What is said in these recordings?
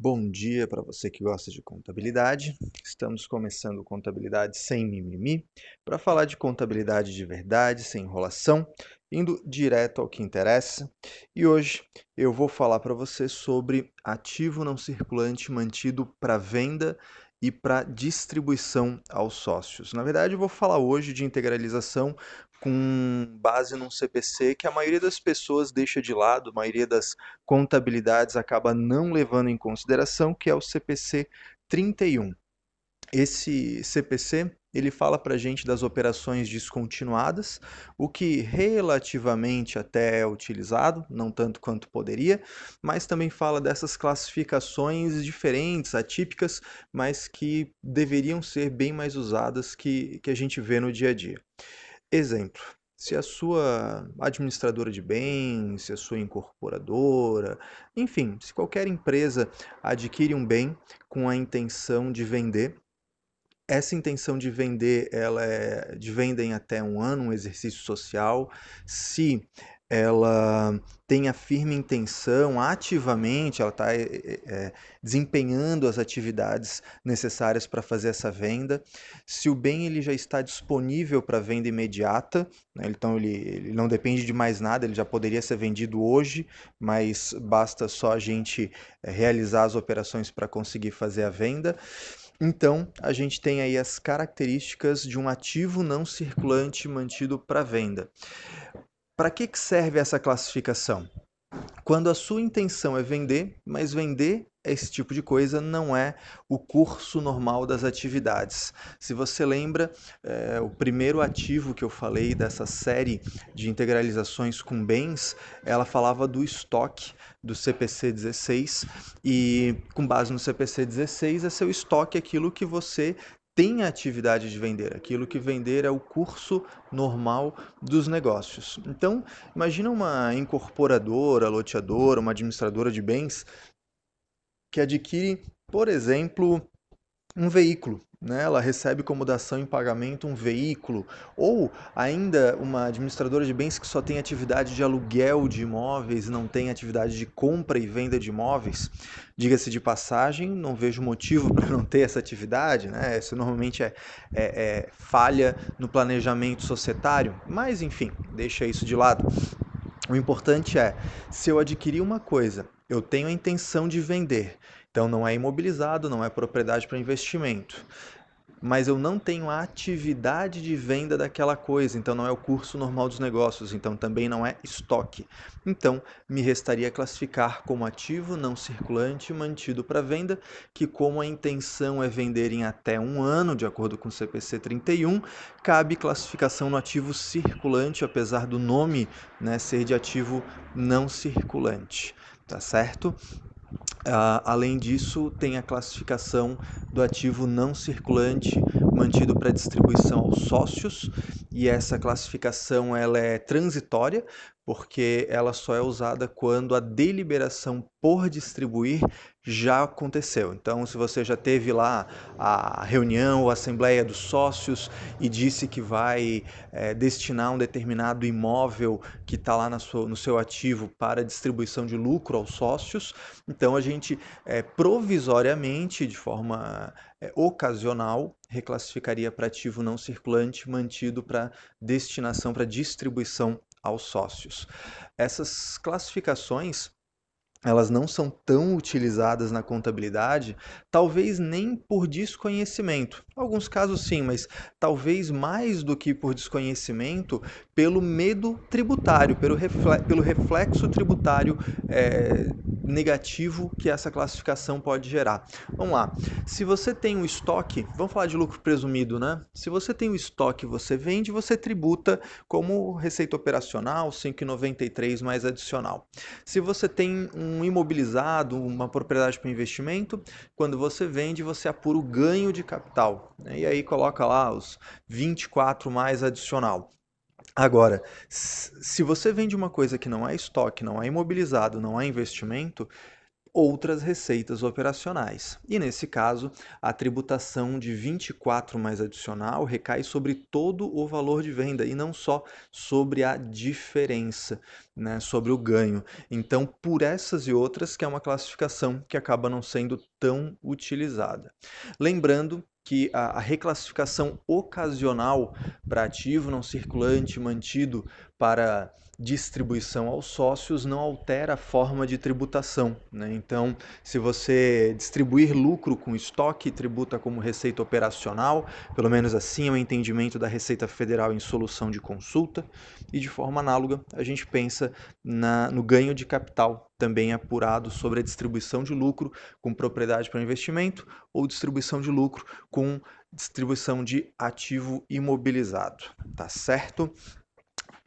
Bom dia para você que gosta de contabilidade. Estamos começando Contabilidade Sem Mimimi para falar de contabilidade de verdade, sem enrolação, indo direto ao que interessa. E hoje eu vou falar para você sobre ativo não circulante mantido para venda e para distribuição aos sócios. Na verdade, eu vou falar hoje de integralização com base num CPC que a maioria das pessoas deixa de lado, a maioria das contabilidades acaba não levando em consideração, que é o CPC 31. Esse CPC ele fala para a gente das operações descontinuadas, o que relativamente até é utilizado, não tanto quanto poderia, mas também fala dessas classificações diferentes, atípicas, mas que deveriam ser bem mais usadas que, que a gente vê no dia a dia. Exemplo, se a sua administradora de bens, se a sua incorporadora, enfim, se qualquer empresa adquire um bem com a intenção de vender, essa intenção de vender, ela é de venda em até um ano, um exercício social. Se ela tem a firme intenção, ativamente, ela está é, eh, eh, desempenhando as atividades necessárias para fazer essa venda. Se o bem ele já está disponível para venda imediata, né, então ele, ele, não depende de mais nada, ele já poderia ser vendido hoje, mas basta só a gente é, realizar as operações para conseguir fazer a venda. Então, a gente tem aí as características de um ativo não circulante mantido para venda. Para que, que serve essa classificação? Quando a sua intenção é vender, mas vender esse tipo de coisa não é o curso normal das atividades. Se você lembra, é, o primeiro ativo que eu falei dessa série de integralizações com bens, ela falava do estoque do CPC 16 e com base no CPC 16 é seu estoque aquilo que você tem a atividade de vender. Aquilo que vender é o curso normal dos negócios. Então, imagina uma incorporadora, loteadora, uma administradora de bens que adquire, por exemplo, um veículo. Né? Ela recebe como dação em pagamento um veículo, ou ainda uma administradora de bens que só tem atividade de aluguel de imóveis, não tem atividade de compra e venda de imóveis. Diga-se de passagem, não vejo motivo para não ter essa atividade, né? Isso normalmente é, é, é falha no planejamento societário, mas enfim, deixa isso de lado. O importante é, se eu adquirir uma coisa, eu tenho a intenção de vender então não é imobilizado, não é propriedade para investimento. Mas eu não tenho a atividade de venda daquela coisa, então não é o curso normal dos negócios, então também não é estoque. Então, me restaria classificar como ativo não circulante mantido para venda, que como a intenção é vender em até um ano, de acordo com o CPC 31, cabe classificação no ativo circulante, apesar do nome né, ser de ativo não circulante. Tá certo? Uh, além disso, tem a classificação do ativo não circulante mantido para distribuição aos sócios, e essa classificação ela é transitória, porque ela só é usada quando a deliberação por distribuir já aconteceu. Então, se você já teve lá a reunião, a assembleia dos sócios e disse que vai é, destinar um determinado imóvel que está lá no seu ativo para distribuição de lucro aos sócios, então a gente é, provisoriamente, de forma é, ocasional, reclassificaria para ativo não circulante mantido para destinação para distribuição aos sócios. Essas classificações elas não são tão utilizadas na contabilidade, talvez nem por desconhecimento. Alguns casos sim, mas talvez mais do que por desconhecimento, pelo medo tributário, pelo, reflexo, tributário é, negativo que essa classificação pode gerar. Vamos lá. Se você tem um estoque, vamos falar de lucro presumido, né? Se você tem um estoque, você vende, você tributa como receita operacional, 5,93 mais adicional. Se você tem um imobilizado, uma propriedade para investimento, quando você vende, você apura o ganho de capital. Né? E aí coloca lá os 24 mais adicional. Agora, se você vende uma coisa que não é estoque, não é imobilizado, não é investimento, outras receitas operacionais. E nesse caso, a tributação de 24 mais adicional recai sobre todo o valor de venda e não só sobre a diferença, né, sobre o ganho. Então, por essas e outras que é uma classificação que acaba não sendo tão utilizada. Lembrando que a, a reclassificação ocasional para ativo não circulante mantido para distribuição aos sócios não altera a forma de tributação. Né? Então, se você distribuir lucro com estoque, tributa como receita operacional, pelo menos assim é o entendimento da Receita Federal em solução de consulta, e de forma análoga, a gente pensa na, no ganho de capital, também apurado sobre a distribuição de lucro com propriedade para investimento ou distribuição de lucro com distribuição de ativo imobilizado. Tá certo?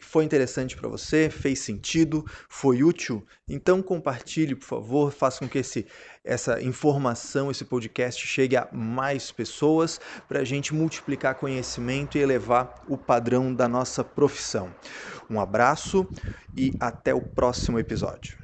Foi interessante para você, fez sentido, foi útil, então compartilhe, por favor, faça com que esse, essa informação, esse podcast chegue a mais pessoas para a gente multiplicar conhecimento e elevar o padrão da nossa profissão. Um abraço e até o próximo episódio.